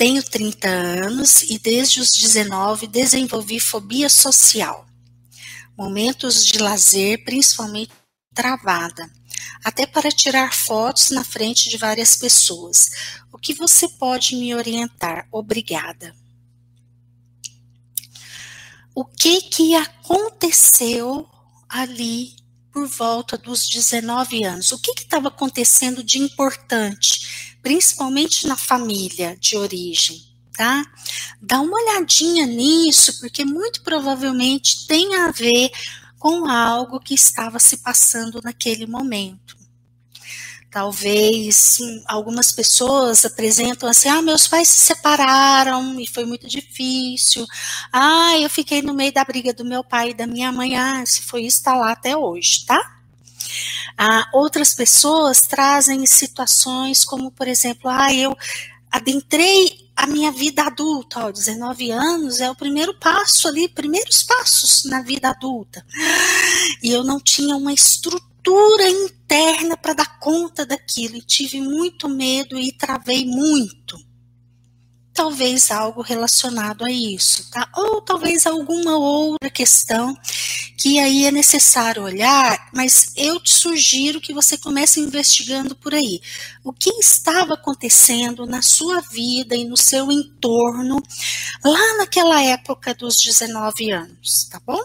Tenho 30 anos e desde os 19 desenvolvi fobia social. Momentos de lazer, principalmente travada, até para tirar fotos na frente de várias pessoas. O que você pode me orientar? Obrigada. O que que aconteceu ali por volta dos 19 anos? O que estava acontecendo de importante, principalmente na família de origem? Tá? Dá uma olhadinha nisso, porque muito provavelmente tem a ver com algo que estava se passando naquele momento. Talvez algumas pessoas apresentam assim: ah, meus pais se separaram e foi muito difícil. Ah, eu fiquei no meio da briga do meu pai e da minha mãe. Ah, se foi isso, está lá até hoje, tá? Ah, outras pessoas trazem situações como, por exemplo, ah, eu adentrei a minha vida adulta, ó, 19 anos é o primeiro passo ali, primeiros passos na vida adulta. E eu não tinha uma estrutura interna para dar conta daquilo e tive muito medo e travei muito. Talvez algo relacionado a isso, tá? Ou talvez alguma outra questão que aí é necessário olhar, mas eu te sugiro que você comece investigando por aí. O que estava acontecendo na sua vida e no seu entorno lá naquela época dos 19 anos, tá bom?